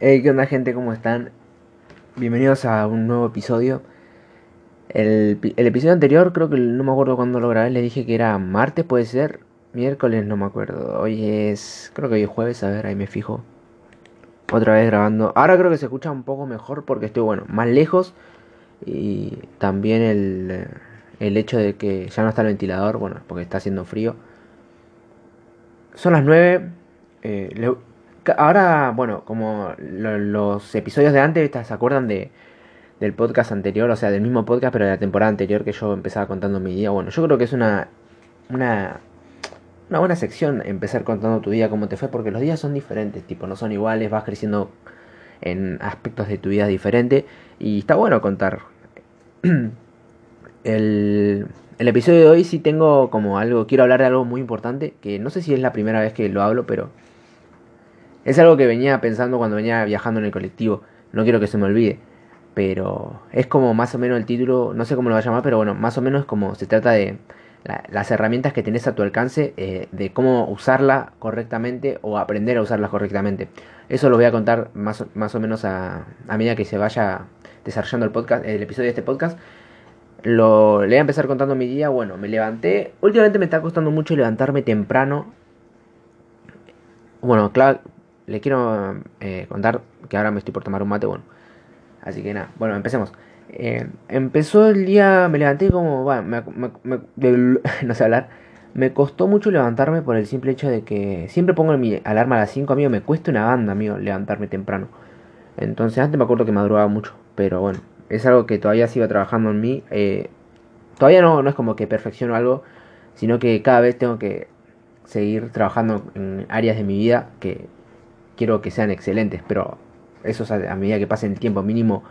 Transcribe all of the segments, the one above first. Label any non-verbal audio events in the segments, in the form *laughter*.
Hey, ¿qué onda gente? ¿Cómo están? Bienvenidos a un nuevo episodio. El, pi- el episodio anterior, creo que no me acuerdo cuándo lo grabé, le dije que era martes, puede ser. Miércoles, no me acuerdo. Hoy es, creo que hoy es jueves, a ver, ahí me fijo. Otra vez grabando. Ahora creo que se escucha un poco mejor porque estoy, bueno, más lejos. Y también el, eh, el hecho de que ya no está el ventilador, bueno, porque está haciendo frío. Son las 9. eh, le- ahora, bueno, como lo- los episodios de antes. ¿se acuerdan de, del podcast anterior? O sea, del mismo podcast, pero de la temporada anterior que yo empezaba contando mi día. Bueno, yo creo que es una, una, una buena sección empezar contando tu día, cómo te fue, porque los días son diferentes, tipo, no son iguales, vas creciendo en aspectos de tu vida diferentes. Y está bueno contar. *clears throat* El, el episodio de hoy sí tengo como algo, quiero hablar de algo muy importante, que no sé si es la primera vez que lo hablo, pero es algo que venía pensando cuando venía viajando en el colectivo, no quiero que se me olvide, pero es como más o menos el título, no sé cómo lo va a llamar, pero bueno, más o menos como se trata de la- las herramientas que tenés a tu alcance, eh, de cómo usarla correctamente o aprender a usarlas correctamente. Eso lo voy a contar más, más o menos a, a medida que se vaya desarrollando el podcast, el episodio de este podcast. Lo, le voy a empezar contando mi día. Bueno, me levanté. Últimamente me está costando mucho levantarme temprano. Bueno, claro, le quiero eh, contar que ahora me estoy por tomar un mate. Bueno, así que nada, bueno, empecemos. Eh, empezó el día, me levanté como, bueno, me- me- *laughs* no sé hablar. Me costó mucho levantarme por el simple hecho de que siempre pongo mi alarma a las 5, amigo. Me cuesta una banda, amigo, levantarme temprano. Entonces, antes me acuerdo que madrugaba mucho, pero bueno, es algo que todavía sigo trabajando en mí. eh, todavía no, no es como que perfecciono algo, sino que cada vez tengo que seguir trabajando en áreas de mi vida que quiero que sean excelentes, pero eso es a, medida que pase el tiempo mínimo,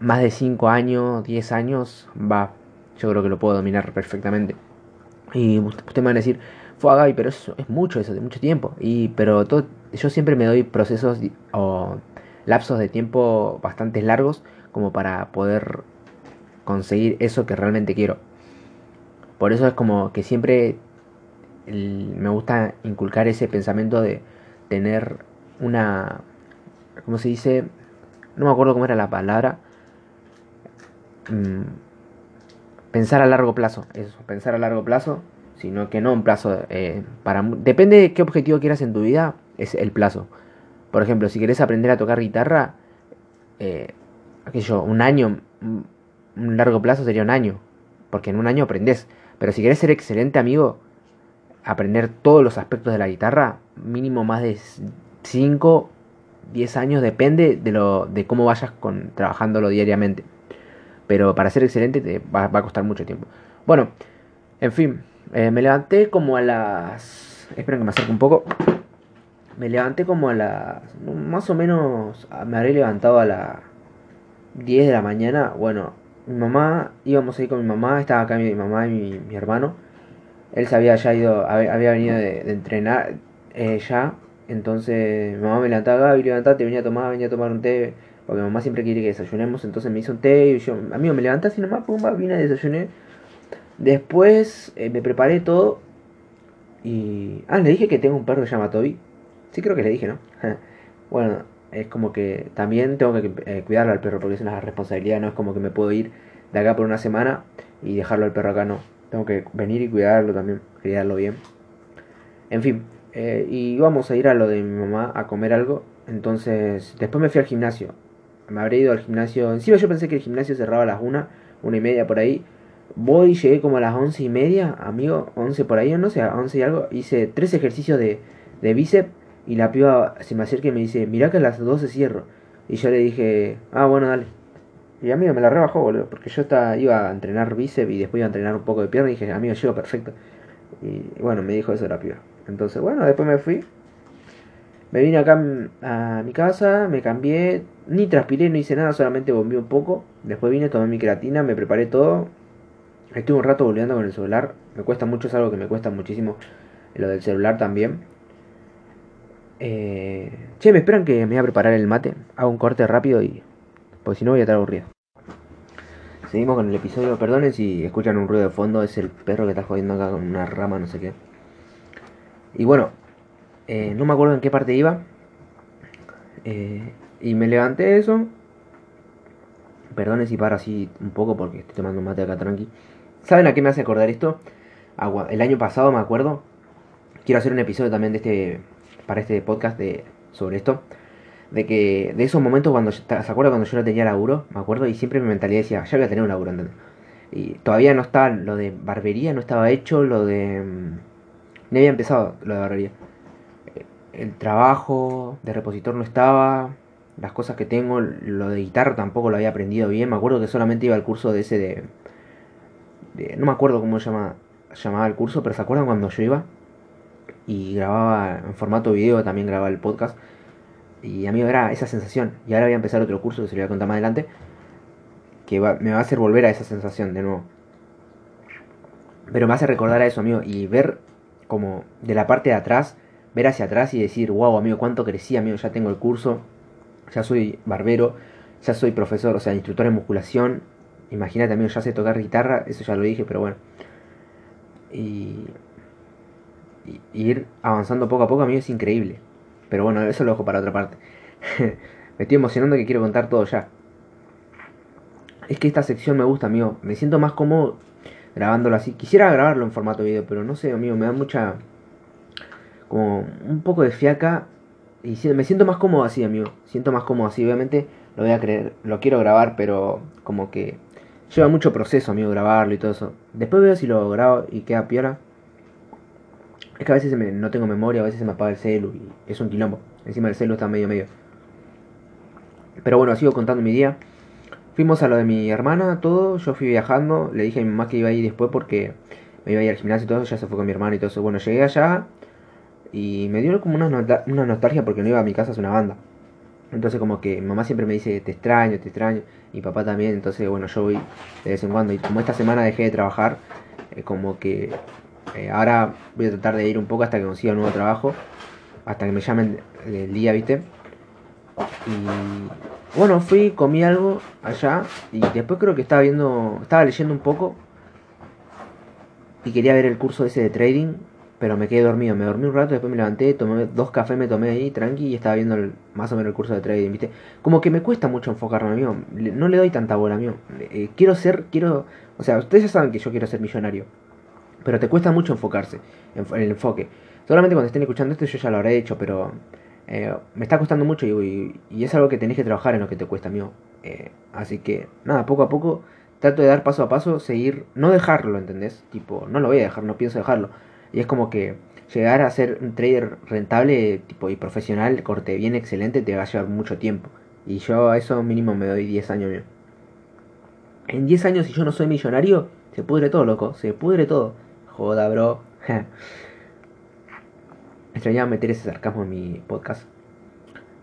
más de 5 años, 10 años, va, yo creo que lo puedo dominar perfectamente. Y ust- ustedes me van a decir, fue Gaby, pero eso es mucho, eso de mucho tiempo. Y, pero todo, yo siempre me doy procesos o lapsos de tiempo bastante largos como para poder conseguir eso que realmente quiero. Por eso es como que siempre me gusta inculcar ese pensamiento de tener una, ¿cómo se dice? No me acuerdo cómo era la palabra. Mm, pensar a largo plazo, eso, pensar a largo plazo, sino que no un plazo eh, para depende de qué objetivo quieras en tu vida, es el plazo. Por ejemplo, si querés aprender a tocar guitarra, eh, sé yo, un año, un un largo plazo sería un año, porque en un año aprendes. Pero si querés ser excelente amigo, aprender todos los aspectos de la guitarra, mínimo más de 5, 10 años, depende de lo de cómo vayas con trabajándolo diariamente. Pero para ser excelente te va, va a costar mucho tiempo. Bueno, en fin, eh, me levanté como a las... Esperen que me acerque un poco. Me levanté como a las... Más o menos ah, me habré levantado a las 10 de la mañana. Bueno, mi mamá, íbamos a ir con mi mamá, estaba acá mi mamá y mi, mi hermano. Él se había ya ido, había, venido de, entrenar eh, ya. Entonces mamá me levantaba, Gaby, levantate, venía a tomar, venía a tomar un té. Porque mamá siempre quiere que desayunemos. Entonces me hizo un té y yo, amigo, me levanté así nomás, pumba, vine desayuné. Después eh, me preparé todo. Y. Ah, le dije que tengo un perro que se llama Toby. Sí, creo que le dije, ¿no? *laughs* bueno, es como que también tengo que eh, cuidarlo al perro porque es una responsabilidad. No es como que me puedo ir de acá por una semana y dejarlo al perro acá, no. Tengo que venir y cuidarlo también, criarlo bien. En fin, eh, y vamos a ir a lo de mi mamá a comer algo. Entonces, después me fui al gimnasio. Me habré ido al gimnasio. Encima yo pensé que el gimnasio cerraba a las una, una y media por ahí. Voy, llegué como a las once y media, amigo, once por ahí, no sé, a once y algo. Hice tres ejercicios de, de bíceps y la piba se me acerca y me dice, mirá que a las 12 cierro. Y yo le dije, ah, bueno, dale. Y amigo, me la rebajó, boludo, porque yo estaba, iba a entrenar bíceps y después iba a entrenar un poco de pierna y dije, amigo, llego perfecto. Y bueno, me dijo eso la piba. Entonces, bueno, después me fui. Me vine acá a mi casa, me cambié, ni transpiré, no hice nada, solamente bombeé un poco. Después vine, tomé mi creatina, me preparé todo. Estuve un rato volviendo con el celular. Me cuesta mucho, es algo que me cuesta muchísimo. Lo del celular también. Eh... Che, me esperan que me voy a preparar el mate. Hago un corte rápido y. Porque si no voy a estar aburrido. Seguimos con el episodio. Perdonen si escuchan un ruido de fondo. Es el perro que está jodiendo acá con una rama, no sé qué. Y bueno, eh, no me acuerdo en qué parte iba. Eh, y me levanté de eso. Perdone si paro así un poco porque estoy tomando mate acá tranqui. ¿Saben a qué me hace acordar esto? El año pasado me acuerdo. Quiero hacer un episodio también de este. para este podcast de, sobre esto. De que. De esos momentos cuando. ¿Se acuerda cuando yo no tenía laburo? Me acuerdo y siempre mi mentalidad decía, ya voy a tener un laburo, ¿entendés? Y todavía no estaba. Lo de barbería no estaba hecho, lo de. Mm, no había empezado lo de barbería. El trabajo de repositor no estaba. Las cosas que tengo, lo de guitarra tampoco lo había aprendido bien. Me acuerdo que solamente iba al curso de ese de. no me acuerdo cómo llama, llamaba el curso, pero ¿se acuerdan cuando yo iba? Y grababa en formato video, también grababa el podcast. Y a mí era esa sensación. Y ahora voy a empezar otro curso que se lo voy a contar más adelante. Que me va a hacer volver a esa sensación de nuevo. Pero me hace recordar a eso, amigo. Y ver como de la parte de atrás, ver hacia atrás y decir, wow, amigo, cuánto crecí, amigo, ya tengo el curso, ya soy barbero, ya soy profesor, o sea, instructor en musculación. Imagínate, amigo, ya sé tocar guitarra, eso ya lo dije, pero bueno. Y, y, ir avanzando poco a poco, amigo, es increíble. Pero bueno, eso lo dejo para otra parte. *laughs* me estoy emocionando que quiero contar todo ya. Es que esta sección me gusta, amigo. Me siento más cómodo grabándolo así. Quisiera grabarlo en formato video, pero no sé, amigo, me da mucha. como un poco de fiaca. Y me siento más cómodo así, amigo. Siento más cómodo así, obviamente lo voy a creer, lo quiero grabar, pero como que lleva mucho proceso, amigo, grabarlo y todo eso. Después veo si lo grabo y queda piola. Es que a veces no tengo memoria, a veces se me apaga el celu y es un quilombo. Encima el celu está medio medio. Pero bueno, sigo contando mi día. Fuimos a lo de mi hermana, todo. Yo fui viajando. Le dije a mi mamá que iba a ir después porque me iba a ir al gimnasio y todo. Ya se fue con mi hermana y todo eso. Bueno, llegué allá y me dio como una, una nostalgia porque no iba a mi casa hacer una banda. Entonces como que mi mamá siempre me dice, te extraño, te extraño. Y papá también. Entonces bueno, yo voy de vez en cuando. Y como esta semana dejé de trabajar, es como que eh, ahora voy a tratar de ir un poco hasta que consiga un nuevo trabajo. Hasta que me llamen el día, ¿viste? Y bueno, fui, comí algo allá y después creo que estaba viendo, estaba leyendo un poco y quería ver el curso ese de trading, pero me quedé dormido, me dormí un rato, después me levanté, tomé dos cafés, me tomé ahí tranqui y estaba viendo más o menos el curso de trading, ¿viste? Como que me cuesta mucho enfocarme, amigo, no le doy tanta bola, amigo. Eh, quiero ser, quiero, o sea, ustedes ya saben que yo quiero ser millonario, pero te cuesta mucho enfocarse, en, el enfoque. Solamente cuando estén escuchando esto yo ya lo habré hecho, pero eh, me está costando mucho y, y, es algo que tenés que trabajar en lo que te cuesta, amigo. Eh, así que, nada, poco a poco trato de dar paso a paso, seguir, no dejarlo, ¿entendés? Tipo, no lo voy a dejar, no pienso dejarlo. Y es como que llegar a ser un trader rentable tipo y profesional, corte bien excelente, te va a llevar mucho tiempo. Y yo a eso mínimo me doy 10 años, mío. En 10 años, si yo no soy millonario, se pudre todo, loco, se pudre todo. Joda, bro. extrañaba meter ese sarcasmo en mi podcast.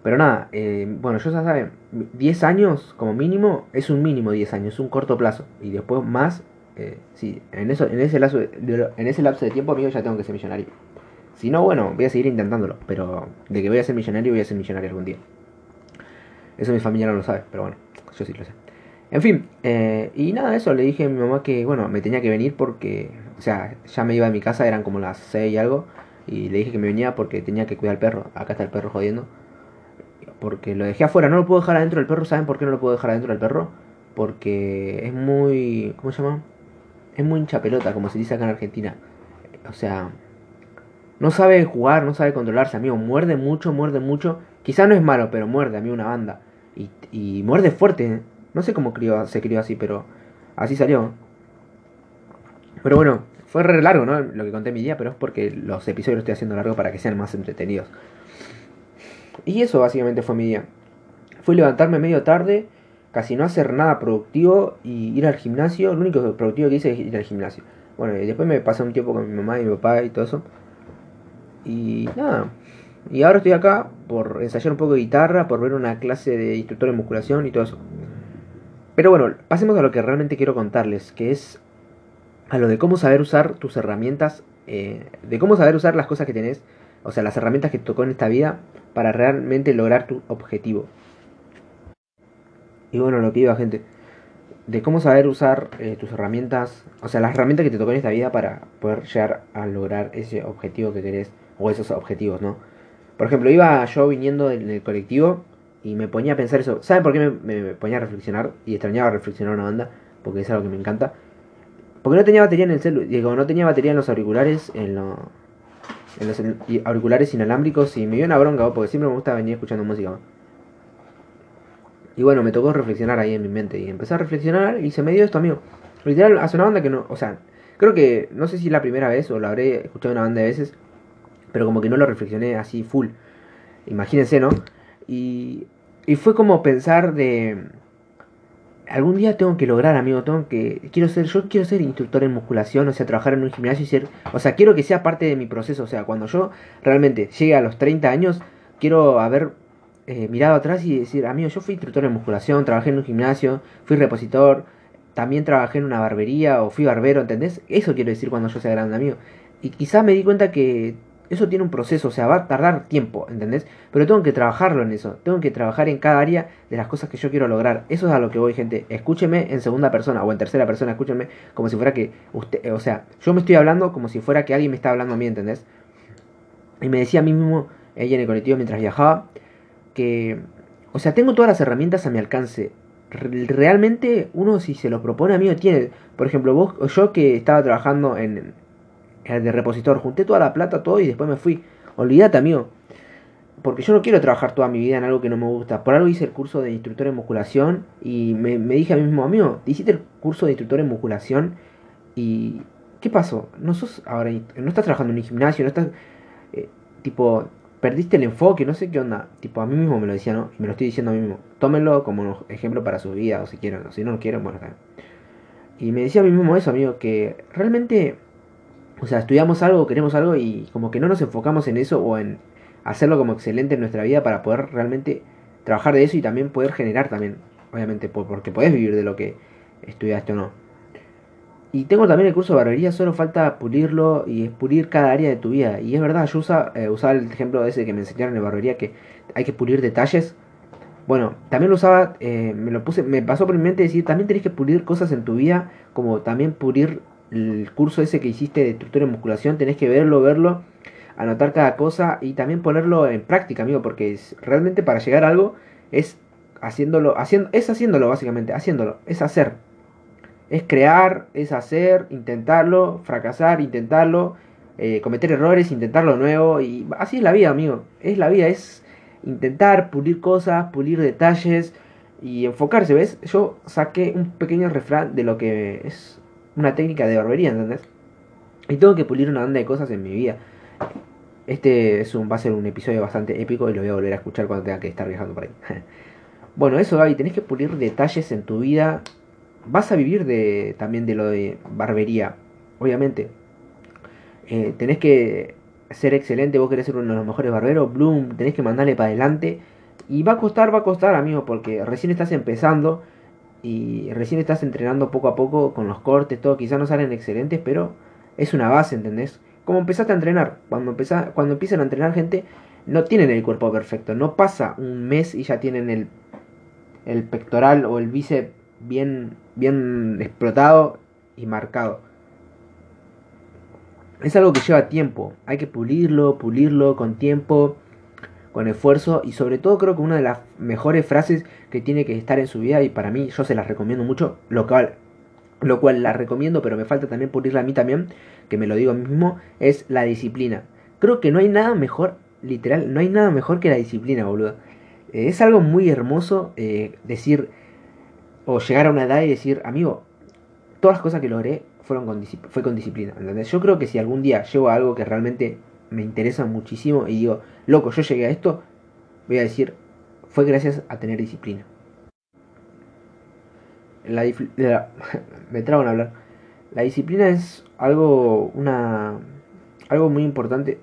Pero nada, eh, bueno, yo ya saben, 10 años como mínimo es un mínimo 10 años, es un corto plazo. Y después más, eh, sí, en, eso, en, ese de, en ese lapso de tiempo, amigo, ya tengo que ser millonario. Si no, bueno, voy a seguir intentándolo. Pero de que voy a ser millonario, voy a ser millonario algún día. Eso mi familia no lo sabe, pero bueno, yo sí lo sé. En fin, eh, y nada, eso le dije a mi mamá que, bueno, me tenía que venir porque, o sea, ya me iba a mi casa, eran como las 6 y algo. Y le dije que me venía porque tenía que cuidar al perro. Acá está el perro jodiendo. Porque lo dejé afuera. No lo puedo dejar adentro del perro. ¿Saben por qué no lo puedo dejar adentro del perro? Porque es muy... ¿Cómo se llama? Es muy hincha pelota, como se dice acá en Argentina. O sea... No sabe jugar, no sabe controlarse, amigo. Muerde mucho, muerde mucho. Quizá no es malo, pero muerde, a mí una banda. Y, y muerde fuerte. No sé cómo crió, se crió así, pero así salió. Pero bueno, fue re largo, ¿no? Lo que conté mi día, pero es porque los episodios los estoy haciendo largo para que sean más entretenidos. Y eso básicamente fue mi día. Fue levantarme medio tarde, casi no hacer nada productivo y ir al gimnasio. Lo único productivo que hice es ir al gimnasio. Bueno, y después me pasé un tiempo con mi mamá y mi papá y todo eso. Y nada. Y ahora estoy acá por ensayar un poco de guitarra, por ver una clase de instructor de musculación y todo eso. Pero bueno, pasemos a lo que realmente quiero contarles, que es a lo de cómo saber usar tus herramientas, eh, de cómo saber usar las cosas que tenés, o sea, las herramientas que te tocó en esta vida para realmente lograr tu objetivo. Y bueno, lo que iba, gente, de cómo saber usar eh, tus herramientas, o sea, las herramientas que te tocó en esta vida para poder llegar a lograr ese objetivo que querés, o esos objetivos, ¿no? Por ejemplo, iba yo viniendo en el colectivo y me ponía a pensar eso. ¿Saben por qué me, me ponía a reflexionar? Y extrañaba reflexionar una banda, porque es algo que me encanta. Porque no tenía batería en el celular, digo, no tenía batería en los auriculares, en, lo, en los auriculares inalámbricos y me dio una bronca, porque siempre me gusta venir escuchando música. Y bueno, me tocó reflexionar ahí en mi mente y empecé a reflexionar y se me dio esto, amigo. Literal, hace una banda que no, o sea, creo que, no sé si es la primera vez o lo habré escuchado una banda de veces, pero como que no lo reflexioné así full. Imagínense, ¿no? Y, y fue como pensar de algún día tengo que lograr, amigo, tengo que quiero ser yo quiero ser instructor en musculación, o sea, trabajar en un gimnasio y ser, o sea, quiero que sea parte de mi proceso, o sea, cuando yo realmente llegue a los 30 años, quiero haber eh, mirado atrás y decir, amigo, yo fui instructor en musculación, trabajé en un gimnasio, fui repositor, también trabajé en una barbería o fui barbero, ¿entendés? Eso quiero decir cuando yo sea grande, amigo. Y quizás me di cuenta que eso tiene un proceso, o sea, va a tardar tiempo, ¿entendés? Pero tengo que trabajarlo en eso, tengo que trabajar en cada área de las cosas que yo quiero lograr. Eso es a lo que voy, gente. Escúcheme en segunda persona o en tercera persona, escúcheme como si fuera que usted, o sea, yo me estoy hablando como si fuera que alguien me está hablando a mí, ¿entendés? Y me decía a mí mismo, ella en el colectivo mientras viajaba, que, o sea, tengo todas las herramientas a mi alcance. Realmente uno si se lo propone, a mí tiene. Por ejemplo, vos, yo que estaba trabajando en, de repositor, junté toda la plata, todo y después me fui. Olvídate, amigo. Porque yo no quiero trabajar toda mi vida en algo que no me gusta. Por algo hice el curso de instructor en musculación y me, dije a mí mismo, amigo, hiciste el curso de instructor en musculación y ¿qué pasó? No sos ahora, no estás trabajando en un gimnasio, no estás, eh, tipo, perdiste el enfoque, no sé qué onda. Tipo, a mí mismo me lo decía, ¿no? Y me lo estoy diciendo a mí mismo. Tómenlo como ejemplo para su vida, o si quieren, o si no lo quieren, bueno, está Y me decía a mí mismo eso, amigo, que realmente, o sea, estudiamos algo, queremos algo y como que no nos enfocamos en eso o en hacerlo como excelente en nuestra vida para poder realmente trabajar de eso y también poder generar también, obviamente, porque podés vivir de lo que estudiaste o no. Y tengo también el curso de barbería, solo falta pulirlo y pulir cada área de tu vida. Y es verdad, yo eh, usaba el ejemplo ese que me enseñaron en barbería, que hay que pulir detalles. Bueno, también lo usaba, eh, me lo puse, me pasó por mi mente decir, también tenés que pulir cosas en tu vida, como también pulir el curso ese que hiciste de estructura y musculación, tenés que verlo, verlo, anotar cada cosa y también ponerlo en práctica, amigo, porque es, realmente para llegar a algo es haciéndolo, haciendo, es haciéndolo básicamente, haciéndolo, es hacer. Es crear, es hacer, intentarlo, fracasar, intentarlo, eh, cometer errores, intentarlo nuevo. Y así es la vida, amigo. Es la vida, es intentar pulir cosas, pulir detalles y enfocarse, ¿ves? Yo saqué un pequeño refrán de lo que es una técnica de barbería, ¿entendés? Y tengo que pulir una banda de cosas en mi vida. Este es un, va a ser un episodio bastante épico y lo voy a volver a escuchar cuando tenga que estar viajando por ahí. *laughs* bueno, eso Gaby, tenés que pulir detalles en tu vida vas a vivir de, también de lo de barbería, obviamente. Eh, tenés que ser excelente, vos querés ser uno de los mejores barberos, Bloom, tenés que mandarle para adelante. Y va a costar, va a costar, amigo, porque recién estás empezando y recién estás entrenando poco a poco con los cortes, todo. Quizás no salen excelentes, pero es una base, ¿entendés? Como empezaste a entrenar. Cuando, empezás, cuando empiezan a entrenar gente, no tienen el cuerpo perfecto. No pasa un mes y ya tienen el, el pectoral o el bíceps bien, bien explotado y marcado. Es algo que lleva tiempo, hay que pulirlo, pulirlo con tiempo, con esfuerzo y sobre todo creo que una de las mejores frases que tiene que estar en su vida y para mí yo se las recomiendo mucho, lo cual, lo cual la recomiendo pero me falta también pulirla a mí también, que me lo digo a mí mismo, es la disciplina. Creo que no hay nada mejor, literal, no hay nada mejor que la disciplina, boludo. es algo muy hermoso eh, decir, o llegar a una edad y decir, amigo, todas las cosas que logré fueron con fue con disciplina. ¿entendés? Yo creo que si algún día llego a algo que realmente me interesa muchísimo y digo, loco, yo llegué a esto, voy a decir, fue gracias a tener disciplina. La, *laughs* me trago en hablar. La disciplina es algo, una, algo muy importante.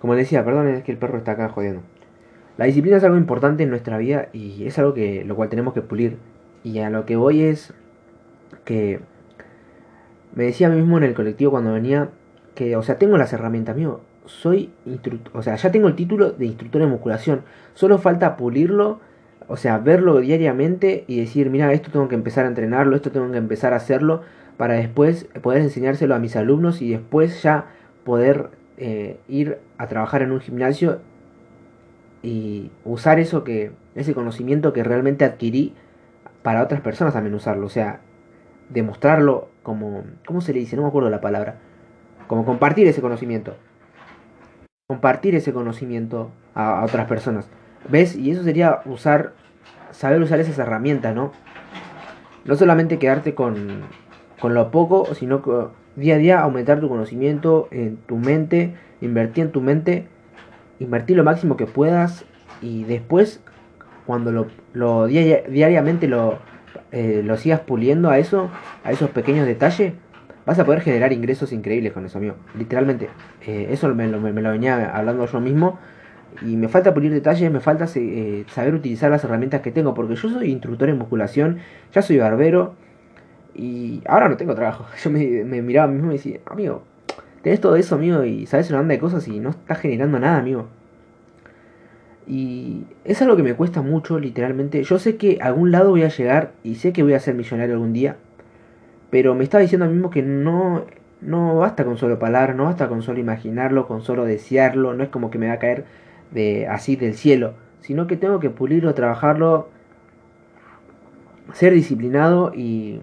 Como decía, perdón, es que el perro está acá jodiendo. La disciplina es algo importante en nuestra vida y es algo que lo cual tenemos que pulir. Y a lo que voy es que me decía a mí mismo en el colectivo cuando venía que, o sea, tengo las herramientas, mío, soy instructor, o sea, ya tengo el título de instructor de musculación, solo falta pulirlo, o sea, verlo diariamente y decir, mira, esto tengo que empezar a entrenarlo, esto tengo que empezar a hacerlo para después poder enseñárselo a mis alumnos y después ya poder eh, ir a trabajar en un gimnasio y usar eso que, ese conocimiento que realmente adquirí para otras personas también usarlo. O sea, demostrarlo como, ¿cómo se le dice? No me acuerdo la palabra. Como compartir ese conocimiento. Compartir ese conocimiento a, otras personas. ¿Ves? Y eso sería usar, saber usar esas herramientas, ¿no? No solamente quedarte con, con lo poco, sino que día a día aumentar tu conocimiento en tu mente, invertir en tu mente, invertir lo máximo que puedas y después cuando lo, lo diariamente lo, eh, lo sigas puliendo a eso, a esos pequeños detalles, vas a poder generar ingresos increíbles con eso, amigo. Literalmente. Eh, eso me lo, venía hablando yo mismo. Y me falta pulir detalles, me falta eh, saber utilizar las herramientas que tengo. Porque yo soy instructor en musculación, ya soy barbero. Y ahora no tengo trabajo. *laughs* Yo me, me miraba mismo y decía, amigo, tenés todo eso, amigo, y sabes una banda de cosas y no estás generando nada, amigo. Y es algo que me cuesta mucho, literalmente. Yo sé que a algún lado voy a llegar y sé que voy a ser millonario algún día. Pero me estaba diciendo mismo que no, no basta con solo palabras, no basta con solo imaginarlo, con solo desearlo. No es como que me va a caer de así del cielo. Sino que tengo que pulirlo, trabajarlo, ser disciplinado y,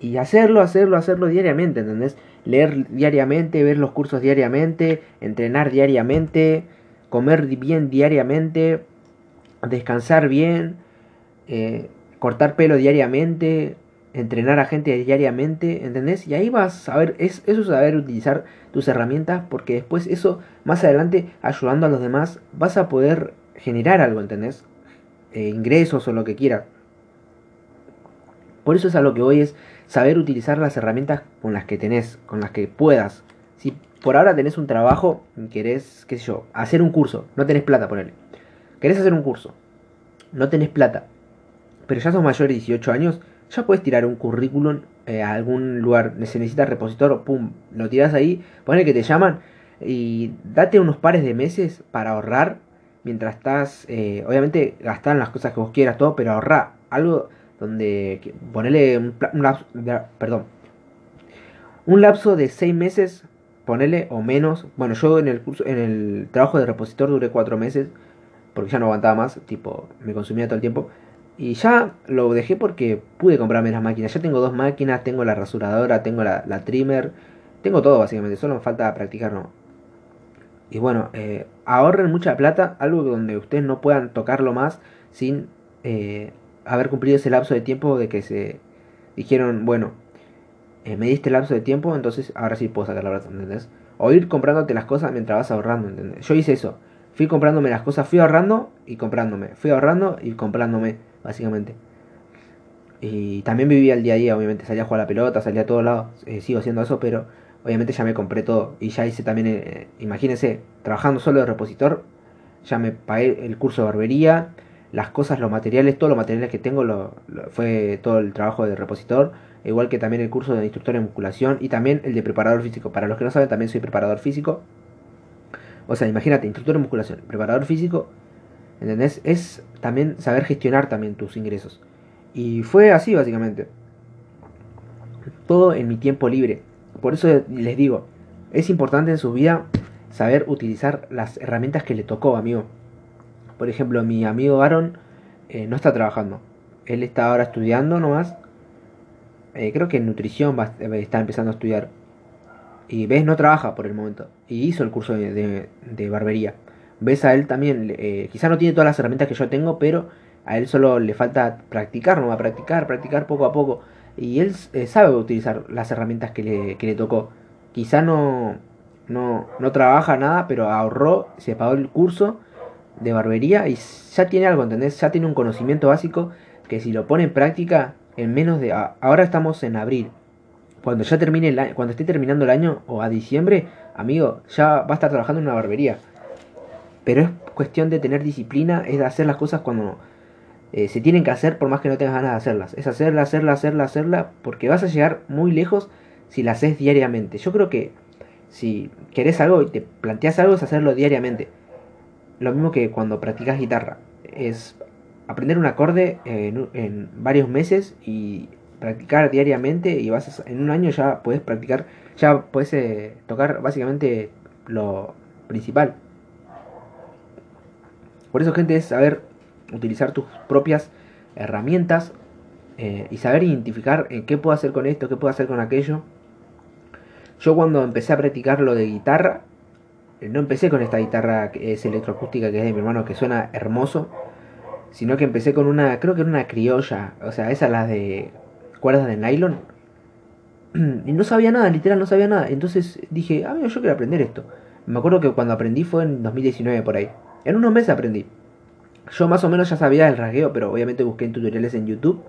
y hacerlo, hacerlo, hacerlo diariamente, ¿entendés? Leer diariamente, ver los cursos diariamente, entrenar diariamente comer bien diariamente, descansar bien, eh, cortar pelo diariamente, entrenar a gente diariamente, ¿entendés? Y ahí vas a ver, es, eso es saber utilizar tus herramientas porque después eso, más adelante, ayudando a los demás, vas a poder generar algo, ¿entendés? Eh, ingresos o lo que quieras. Por eso es a lo que voy es saber utilizar las herramientas con las que tenés, con las que puedas. Si por ahora tenés un trabajo, querés, qué sé yo, hacer un curso, no tenés plata, ponele. Querés hacer un curso, no tenés plata, pero ya sos mayor de 18 años, ya puedes tirar un currículum eh, a algún lugar, se necesita repositor, pum, lo tiras ahí, ponele que te llaman y date unos pares de meses para ahorrar mientras estás, eh, obviamente gastar las cosas que vos quieras, todo, pero ahorrar algo donde ponele un, lapso, perdón, un lapso de 6 meses ponele o menos. Bueno, yo en el curso, en el trabajo de repositor duré cuatro meses porque ya no aguantaba más, tipo, me consumía todo el tiempo. Y ya lo dejé porque pude comprarme las máquinas. Ya tengo dos máquinas, tengo la rasuradora, tengo la, trimmer, tengo todo básicamente, solo me falta practicar, ¿no? Y bueno, eh, ahorren mucha plata, algo donde ustedes no puedan tocarlo más sin eh, haber cumplido ese lapso de tiempo de que se dijeron, bueno, eh, me diste lapso de tiempo, entonces ahora sí puedo sacar la verdad, ¿entendés? O ir comprándote las cosas mientras vas ahorrando, ¿entendés? Yo hice eso. Fui comprándome las cosas, fui ahorrando y comprándome. Fui ahorrando y comprándome, básicamente. Y también vivía el día a día, obviamente. Salía a jugar a la pelota, salía a todos lados. Eh, sigo haciendo eso, pero obviamente ya me compré todo. Y ya hice también, eh, imagínense, trabajando solo de repositor, ya me pagué el curso de barbería, las cosas, los materiales, todos los materiales que tengo lo, fue todo el trabajo de repositor igual que también el curso de instructor en musculación y también el de preparador físico. Para los que no saben, también soy preparador físico. O sea, imagínate, instructor en musculación, preparador físico, ¿entendés? Es también saber gestionar también tus ingresos. Y fue así básicamente. Todo en mi tiempo libre. Por eso les digo, es importante en su vida saber utilizar las herramientas que le tocó, amigo. Por ejemplo, mi amigo Aaron eh, no está trabajando. Él está ahora estudiando nomás eh, creo que en nutrición va, está empezando a estudiar. Y ves, no trabaja por el momento. Y hizo el curso de, barbería. Ves a él también, eh, quizá no tiene todas las herramientas que yo tengo, pero a él solo le falta practicar, no va a practicar, practicar poco a poco. Y él eh, sabe utilizar las herramientas que le, que le tocó. Quizá no, no, no trabaja nada, pero ahorró, se pagó el curso de barbería y ya tiene algo, ¿entendés? Ya tiene un conocimiento básico que si lo pone en práctica en menos de... Ahora estamos en abril. Cuando ya termine el año, cuando esté terminando el año o a diciembre, amigo, ya va a estar trabajando en una barbería. Pero es cuestión de tener disciplina, es de hacer las cosas cuando eh, se tienen que hacer por más que no tengas ganas de hacerlas. Es hacerla, hacerla, hacerla, hacerla, porque vas a llegar muy lejos si la haces diariamente. Yo creo que si querés algo y te planteas algo es hacerlo diariamente. Lo mismo que cuando practicas guitarra. Es aprender un acorde en, varios meses y practicar diariamente y vas en un año ya puedes practicar ya puedes eh, tocar básicamente lo principal. Por eso, gente, es saber utilizar tus propias herramientas eh, y saber identificar en qué puedo hacer con esto, qué puedo hacer con aquello. Yo cuando empecé a practicar lo de guitarra, eh, no empecé con esta guitarra que es electroacústica que es de mi hermano que suena hermoso, sino que empecé con una, creo que era una criolla, o sea, esas las de cuerdas de nylon. *clears throat* Y no sabía nada, literal, no sabía nada. Entonces dije, amigo, yo quiero aprender esto. Me acuerdo que cuando aprendí fue en 2019 por ahí. En unos meses aprendí. Yo más o menos ya sabía el rasgueo, pero obviamente busqué en tutoriales en YouTube.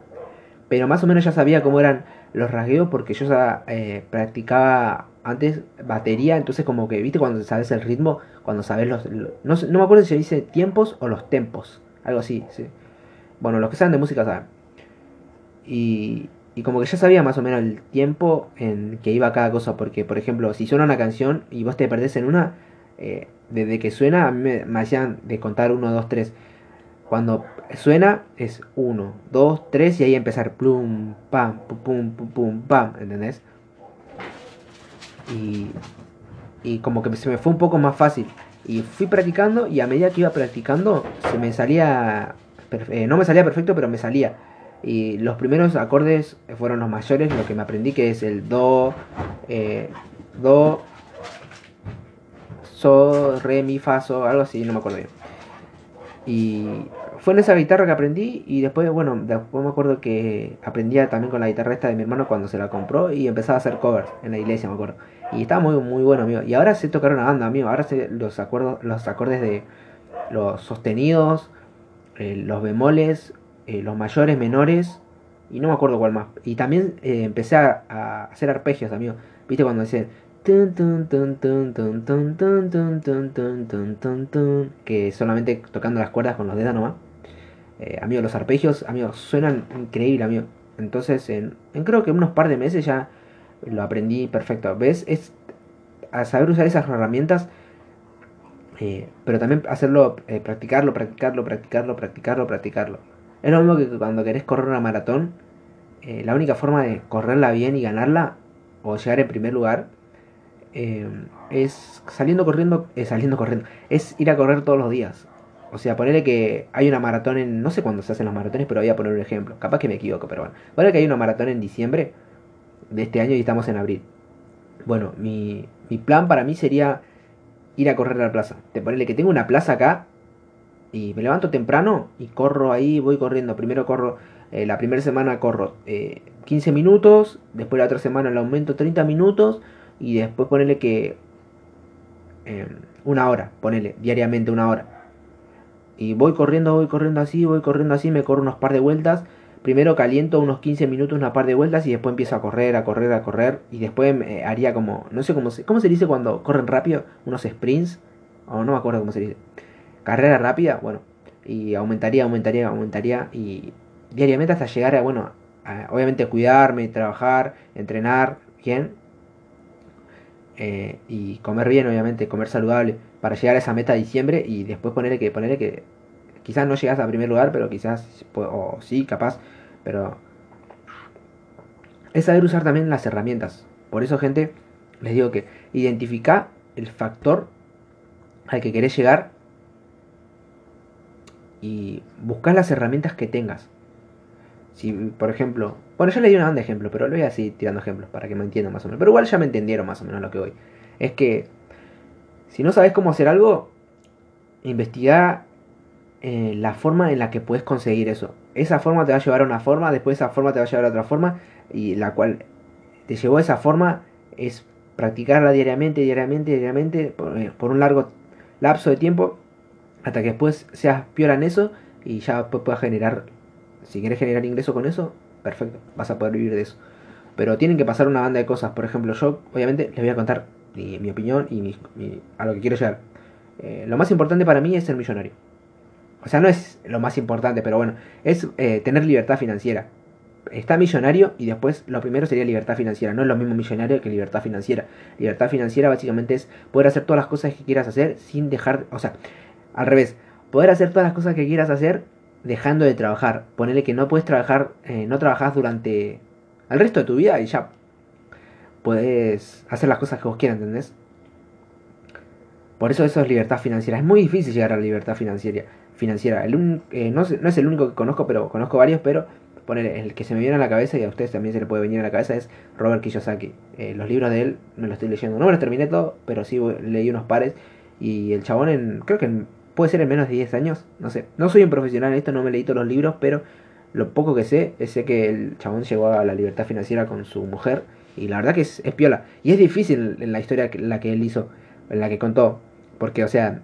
Pero más o menos ya sabía cómo eran los rasgueos porque yo eh, practicaba antes batería, entonces como que, viste, cuando sabes el ritmo, cuando sabes los... no, no, me acuerdo si se dice tiempos o los tempos, algo así, sí. Bueno, los que saben de música saben. Y, y como que ya sabía más o menos el tiempo en que iba cada cosa, porque por ejemplo, si suena una canción y vos te perdés en una, eh, desde que suena a mí me, me hacían de contar 1, 2, 3 cuando suena es 1, 2, 3 y ahí empezar plum, pam, pum, pum, pum, pam, ¿entendés? Y, y como que se me fue un poco más fácil. Y fui practicando y a medida que iba practicando se me salía, eh, no me salía perfecto, pero me salía. Y los primeros acordes fueron los mayores, lo que me aprendí que es el do, eh, do, so, re, mi, fa, so, algo así, no me acuerdo bien. Y fue en esa guitarra que aprendí y después, bueno, después me acuerdo que aprendía también con la guitarra esta de mi hermano cuando se la compró y empezaba a hacer covers en la iglesia, me acuerdo. Y estaba muy, muy bueno, amigo. Y ahora sé tocar una banda, amigo. Ahora sé los, acuerdos, los acordes de los sostenidos, eh, los bemoles, eh, los mayores, menores y no me acuerdo cuál más. Y también eh, empecé a, a, hacer arpegios, amigo. ¿Viste cuando dicen que solamente tocando las cuerdas con los dedos nomás? Eh, amigo, los arpegios, amigos, suenan increíble, amigo. Entonces, en, creo que unos par de meses ya lo aprendí perfecto. ¿Ves? Es a saber usar esas herramientas, eh, pero también hacerlo, eh, practicarlo, practicarlo, practicarlo, practicarlo, practicarlo. Es lo mismo que cuando querés correr una maratón, eh, la única forma de correrla bien y ganarla, o llegar en primer lugar, es saliendo corriendo, saliendo corriendo, es ir a correr todos los días. O sea, ponerle que hay una maratón en. No sé cuándo se hacen los maratones, pero voy a poner un ejemplo. Capaz que me equivoco, pero bueno. Ponerle que hay una maratón en diciembre de este año y estamos en abril. Bueno, mi, mi plan para mí sería ir a correr a la plaza. Te ponerle que tengo una plaza acá y me levanto temprano y corro ahí, voy corriendo. Primero corro, eh, la primera semana corro eh, 15 minutos, después la otra semana le aumento 30 minutos y después ponerle que eh, una hora, ponele diariamente una hora. Y voy corriendo, voy corriendo así, voy corriendo así, me corro unos par de vueltas. Primero caliento unos 15 minutos, una par de vueltas y después empiezo a correr, a correr, a correr. Y después haría como, no sé cómo se, cómo se dice cuando corren rápido, unos sprints. O no me acuerdo cómo se dice. Carrera rápida, bueno. Y aumentaría, aumentaría, aumentaría. Y diariamente hasta llegar a, bueno, obviamente cuidarme, trabajar, entrenar bien. Eh, y comer bien, obviamente, comer saludable para llegar a esa meta de diciembre y después ponerle que, ponerle que quizás no llegas a primer lugar, pero quizás, o sí, capaz, pero es saber usar también las herramientas. Por eso, gente, les digo que identifica el factor al que querés llegar y buscar las herramientas que tengas. Si, por ejemplo, bueno, yo le di una banda de ejemplo, pero lo voy a seguir tirando ejemplos para que me entiendan más o menos. Pero igual ya me entendieron más o menos lo que voy. Es que si no sabes cómo hacer algo, investiga eh, la forma en la que puedes conseguir eso. Esa forma te va a llevar a una forma, después esa forma te va a llevar a otra forma, y la cual te llevó a esa forma es practicarla diariamente, diariamente, diariamente, por, eh, un largo lapso de tiempo, hasta que después seas piola en eso y ya puedas generar, si quieres generar ingreso con eso, perfecto, vas a poder vivir de eso. Pero tienen que pasar una banda de cosas. Por ejemplo, yo obviamente les voy a contar mi, opinión y a lo que quiero llegar. Eh, lo más importante para mí es ser millonario. O sea, no es lo más importante, pero bueno, es eh, tener libertad financiera. Está millonario y después lo primero sería libertad financiera. No es lo mismo millonario que libertad financiera. Libertad financiera básicamente es poder hacer todas las cosas que quieras hacer sin dejar, o sea, al revés, poder hacer todas las cosas que quieras hacer dejando de trabajar. Ponerle que no puedes trabajar, eh, no trabajas durante el resto de tu vida y ya puedes hacer las cosas que vos quieras, ¿entendés? Por eso eso es libertad financiera. Es muy difícil llegar a la libertad financiera. financiera. El eh, no, no, es el único que conozco, pero conozco varios, pero poner el que se me viene a la cabeza y a ustedes también se le puede venir a la cabeza es Robert Kiyosaki. Eh, los libros de él me los estoy leyendo. No me los terminé todo, pero sí leí unos pares. Y el chabón, en, creo que puede ser en menos de 10 años, no sé. No soy un profesional en esto, no me leí todos los libros, pero lo poco que sé es sé que el chabón llegó a la libertad financiera con su mujer. Y la verdad que es, es piola. Y es difícil en la historia que, la que él hizo, en la que contó. Porque, o sea,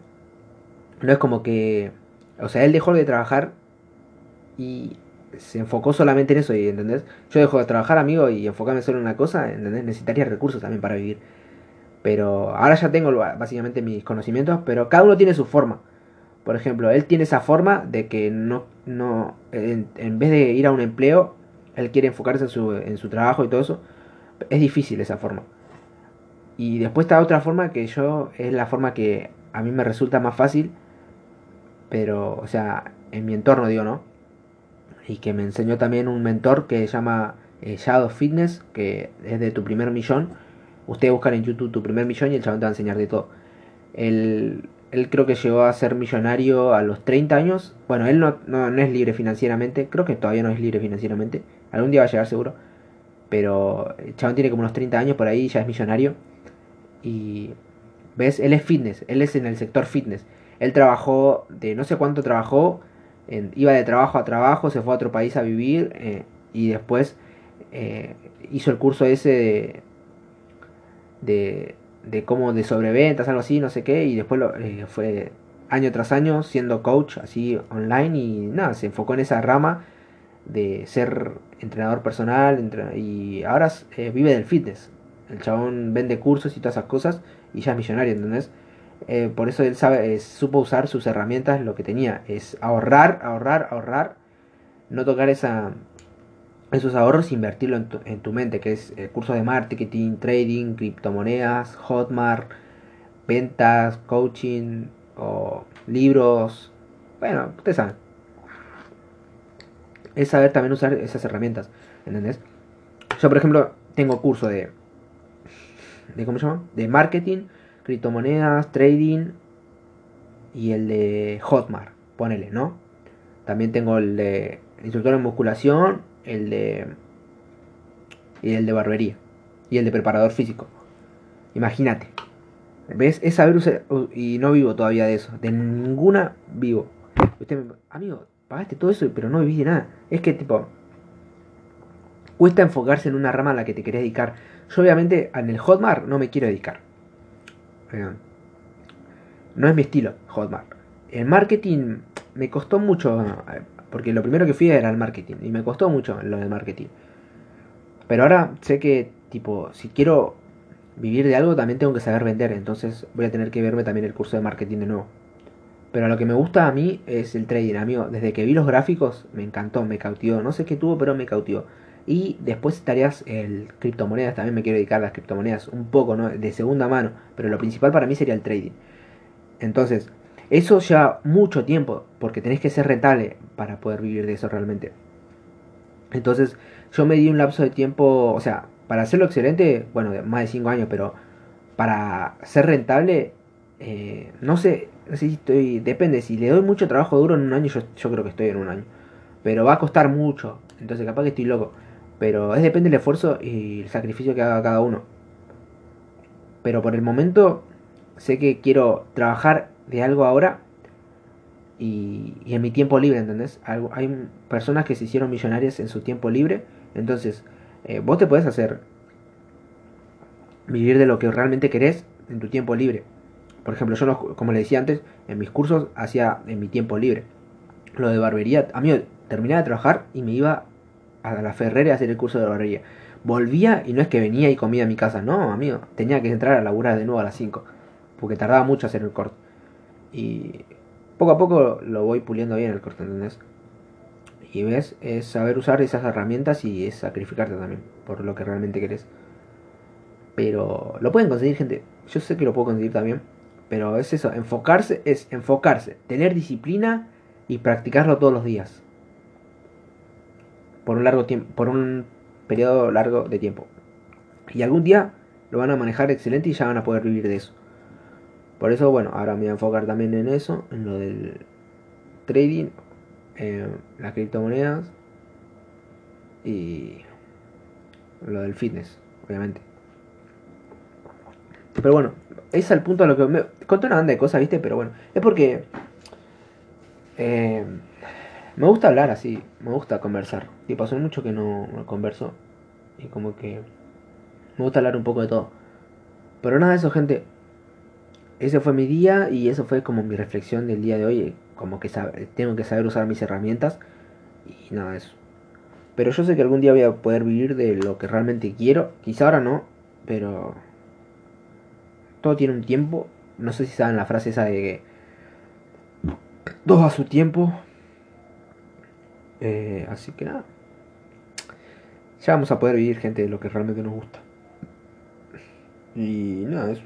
no es como que... O sea, él dejó de trabajar y se enfocó solamente en eso, y ¿entendés? Yo dejo de trabajar, amigo, y enfocarme solo en una cosa, ¿entendés? Necesitaría recursos también para vivir. Pero ahora ya tengo básicamente mis conocimientos, pero cada uno tiene su forma. Por ejemplo, él tiene esa forma de que no, no en, vez de ir a un empleo, él quiere enfocarse en su, en su trabajo y todo eso. Es difícil esa forma. Y después está otra forma que yo, es la forma que a mí me resulta más fácil, pero, o sea, en mi entorno, digo, ¿no? y que me enseñó también un mentor que se llama eh, Shadow Fitness, que es de tu primer millón. Ustedes buscan en YouTube tu primer millón y el chabón te va a enseñar de todo. Él, él creo que llegó a ser millonario a los 30 años. Bueno, él no, no, es libre financieramente, creo que todavía no es libre financieramente. Algún día va a llegar seguro. Pero el chabón tiene como unos 30 años por ahí, ya es millonario. Y ves, él es fitness, él es en el sector fitness. Él trabajó, de no sé cuánto trabajó, iba de trabajo a trabajo, se fue a otro país a vivir eh, y después eh, hizo el curso ese de, de, de cómo de sobreventas, algo así, no sé qué, y después lo, eh, fue año tras año siendo coach así online y nada, se enfocó en esa rama de ser entrenador personal y ahora vive del fitness. El chabón vende cursos y todas esas cosas y ya es millonario, ¿entendés? Eh, por eso él sabe, supo usar sus herramientas, lo que tenía es ahorrar, ahorrar, ahorrar, no tocar esa, esos ahorros invertirlo en tu, mente, que es eh, cursos de marketing, trading, criptomonedas, hotmart, ventas, coaching o libros. Bueno, ustedes saben. Es saber también usar esas herramientas, ¿entendés? Yo, por ejemplo, tengo curso de, de ¿cómo se llama? De marketing criptomonedas, trading y el de Hotmart, ponele, ¿no? También tengo el de instructor en musculación, el de y el de barbería y el de preparador físico. Imagínate. ¿Ves? Es saber usar y no vivo todavía de eso, de ninguna vivo. Usted amigo, pagaste todo eso, pero no vivís de nada. Es que tipo cuesta enfocarse en una rama a la que te querés dedicar. Yo obviamente en el Hotmart no me quiero dedicar no es mi estilo, Hotmart. El marketing me costó mucho, porque lo primero que fui era el marketing, y me costó mucho lo del marketing. Pero ahora sé que, tipo, si quiero vivir de algo, también tengo que saber vender, entonces voy a tener que verme también el curso de marketing de nuevo. Pero lo que me gusta a mí es el trading, amigo. Desde que vi los gráficos, me encantó, me cautivó. No sé qué tuvo, pero me cautivó. Y después estarías el criptomonedas, también me quiero dedicar a las criptomonedas un poco, ¿no? De segunda mano, pero lo principal para mí sería el trading. Entonces, eso ya mucho tiempo, porque tenés que ser rentable para poder vivir de eso realmente. Entonces, yo me di un lapso de tiempo, o sea, para hacerlo excelente, bueno, más de 5 años, pero para ser rentable, eh, no sé, si estoy, depende, si le doy mucho trabajo duro en un año, yo, yo creo que estoy en un año. Pero va a costar mucho, entonces capaz que estoy loco. Pero es depende del esfuerzo y el sacrificio que haga cada uno. Pero por el momento sé que quiero trabajar de algo ahora y, en mi tiempo libre, ¿entendés? Hay personas que se hicieron millonarias en su tiempo libre. Entonces, eh, vos te puedes hacer vivir de lo que realmente querés en tu tiempo libre. Por ejemplo, yo, como le decía antes, en mis cursos hacía en mi tiempo libre. Lo de barbería, a mí terminaba de trabajar y me iba a la Ferrera a hacer el curso de barbería. Volvía y no es que venía y comía en mi casa, no, amigo. Tenía que entrar a laburar de nuevo a las 5. Porque tardaba mucho hacer el corte. Y poco a poco lo voy puliendo bien el corte, ¿entendés? Y ves, es saber usar esas herramientas y es sacrificarte también por lo que realmente querés. Pero lo pueden conseguir, gente. Yo sé que lo puedo conseguir también. Pero es eso, enfocarse es enfocarse, tener disciplina y practicarlo todos los días por un largo tiempo, por un periodo largo de tiempo. Y algún día lo van a manejar excelente y ya van a poder vivir de eso. Por eso, bueno, ahora me voy a enfocar también en eso, en lo del trading, eh, las criptomonedas y lo del fitness, obviamente. Pero bueno, es al punto a lo que me conté una banda de cosas, ¿viste? Pero bueno, es porque eh, me gusta hablar así, me gusta conversar. Y pasó mucho que no, converso. Y como que me gusta hablar un poco de todo. Pero nada de eso, gente. Ese fue mi día y eso fue como mi reflexión del día de hoy. Como que tengo que saber usar mis herramientas y nada de eso. Pero yo sé que algún día voy a poder vivir de lo que realmente quiero. Quizá ahora no, pero todo tiene un tiempo. No sé si saben la frase esa de que todo a su tiempo. Eh, así que nada. Ya vamos a poder vivir, gente, de lo que realmente nos gusta. Y nada, eso.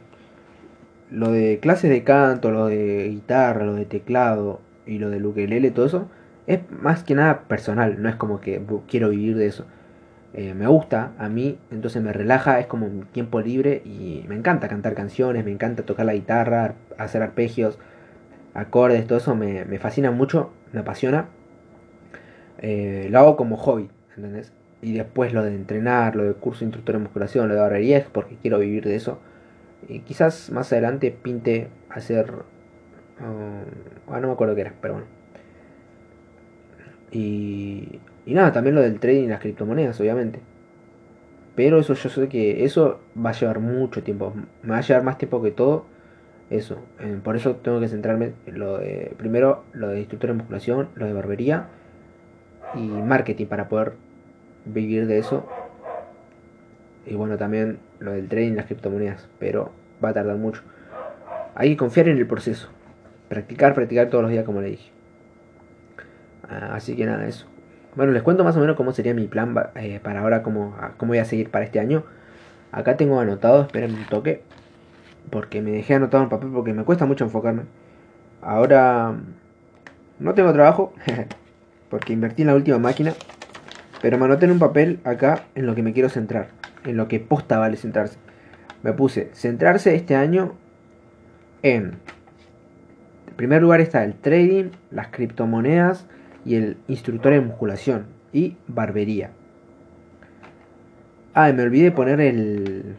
Lo de clases de canto, lo de guitarra, lo de teclado y lo de ukelele, todo eso, es más que nada personal. No es como que quiero vivir de eso. Eh, me gusta a mí, entonces me relaja, es como mi tiempo libre y me encanta cantar canciones, me encanta tocar la guitarra, hacer arpegios, acordes, todo eso me, fascina mucho, me apasiona. Eh, lo hago como hobby, ¿entendés? Y después lo de entrenar, lo de curso de instructor de musculación, lo de barbería es porque quiero vivir de eso. Y quizás más adelante pinte hacer... Uh, no me acuerdo qué era, pero bueno. Y, y nada, también lo del trading y las criptomonedas, obviamente. Pero eso yo sé que eso va a llevar mucho tiempo. Me va a llevar más tiempo que todo eso. Eh, por eso tengo que centrarme en lo de, primero, lo de instructor de musculación, lo de barbería y marketing para poder vivir de eso. Y bueno, también lo del trading las criptomonedas, pero va a tardar mucho. Hay que confiar en el proceso. Practicar, practicar todos los días como le dije. Ah, así que nada, eso. Bueno, les cuento más o menos cómo sería mi plan eh, para ahora, cómo, cómo voy a seguir para este año. Acá tengo anotado, esperen un toque porque me dejé anotado en papel porque me cuesta mucho enfocarme. Ahora no tengo trabajo *laughs* porque invertí en la última máquina, pero me anoté en un papel acá en lo que me quiero centrar, en lo que posta vale centrarse. Me puse centrarse este año en, en primer lugar está el trading, las criptomonedas y el instructor de musculación y barbería. Ah, me olvidé poner el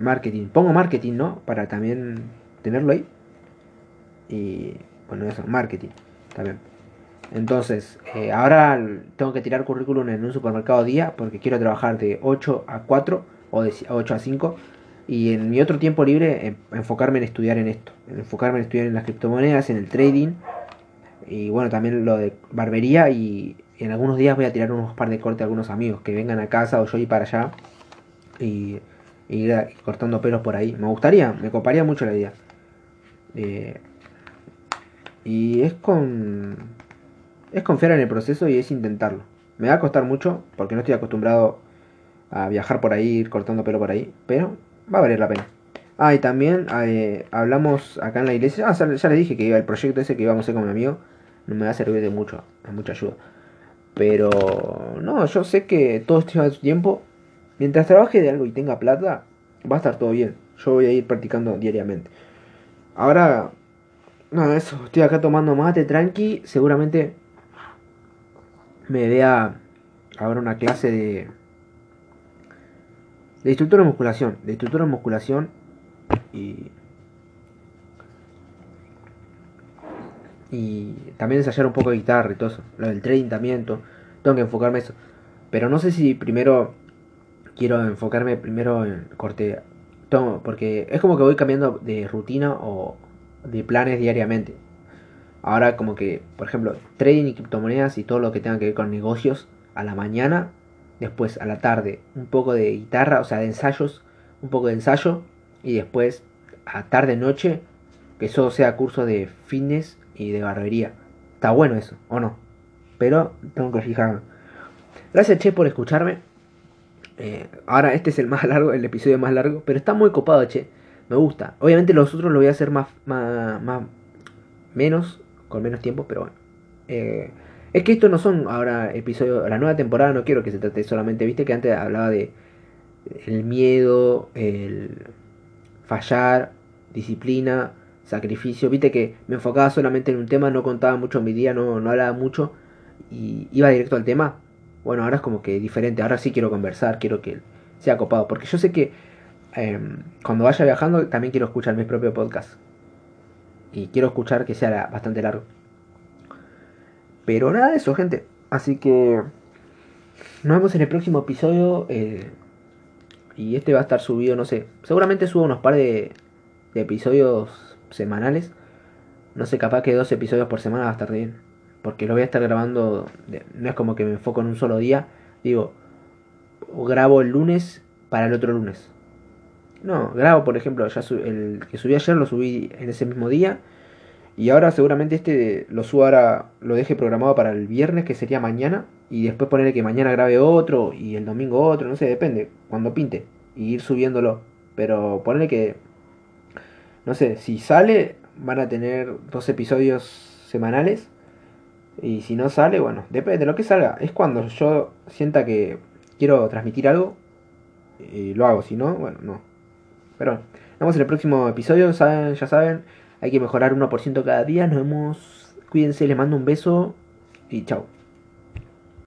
marketing. Pongo marketing, ¿no? Para también tenerlo ahí. Y bueno, eso, marketing también. Entonces, eh, ahora tengo que tirar currículum en un supermercado día porque quiero trabajar de 8 a 4 o de 8 a 5. Y en mi otro tiempo libre, enfocarme en estudiar en esto. enfocarme en estudiar en las criptomonedas, en el trading. Y bueno, también lo de barbería. Y, y en algunos días voy a tirar unos par de cortes a algunos amigos que vengan a casa o yo ir para allá. Y ir cortando pelos por ahí. Me gustaría, me coparía mucho la idea. Eh, y es con. Es confiar en el proceso y es intentarlo. Me va a costar mucho porque no estoy acostumbrado a viajar por ahí, cortando pelo por ahí. Pero va a valer la pena. Ah, y también eh, hablamos acá en la iglesia. Ah, ya, les dije que iba el proyecto ese que íbamos a hacer con mi amigo. No me va a servir de mucho, de mucha ayuda. Pero no, yo sé que todo esto lleva su tiempo Mientras trabaje de algo y tenga plata, va a estar todo bien. Yo voy a ir practicando diariamente. Ahora, nada, eso. Estoy acá tomando mate tranqui. Seguramente me vea ahora una clase de. De instructor de musculación. De instructor de musculación. Y. Y también ensayar un poco de guitarra y todo eso. Lo del trading también. Tengo que enfocarme en eso. Pero no sé si primero quiero enfocarme primero en corte. Porque es como que voy cambiando de rutina o de planes diariamente. Ahora como que, por ejemplo, trading y criptomonedas y todo lo que tenga que ver con negocios a la mañana, después a la tarde un poco de guitarra, o sea, de ensayos, un poco de ensayo y después a tarde noche que eso sea curso de fitness y de barbería. Está bueno eso, ¿o no? Pero tengo que fijarme. Gracias Che por escucharme. Eh, ahora este es el más *laughs* largo, el episodio más largo, pero está muy copado, che. Me gusta. Obviamente los otros lo voy a hacer más, más, menos, con menos tiempo, pero bueno. Eh, es que estos no son ahora episodios, la nueva temporada no quiero que se trate solamente, viste que antes hablaba de, el miedo, el fallar, disciplina, sacrificio. Viste que me enfocaba solamente en un tema, no contaba mucho mi día, no, no hablaba mucho y iba directo al tema. Bueno, ahora es como que diferente, ahora sí quiero conversar, quiero que sea copado, porque yo sé que em, cuando vaya viajando también quiero escuchar mi propio podcast. Y quiero escuchar que sea bastante largo. Pero nada de eso, gente. Así que nos vemos en el próximo episodio. Eh, y este va a estar subido, no sé. Seguramente subo unos par de, de episodios semanales. No sé, capaz que dos episodios por semana va a estar bien. Porque lo voy a estar grabando. no es como que me enfoco en un solo día. Digo, grabo el lunes para el otro lunes. No, grabo, por ejemplo, ya el que subí ayer lo subí en ese mismo día. Y ahora seguramente este lo subo ahora, lo deje programado para el viernes, que sería mañana. Y después ponerle que mañana grabe otro y el domingo otro, no sé, depende, cuando pinte. Y ir subiéndolo. Pero ponerle que, no sé, si sale, van a tener dos episodios semanales. Y si no sale, bueno, depende de lo que salga. Es cuando yo sienta que quiero transmitir algo, y lo hago. Si no, bueno, no. Pero bueno, nos vemos en el próximo episodio. Saben, ya saben, hay que mejorar 1% cada día. Nos vemos. Cuídense, les mando un beso y chao.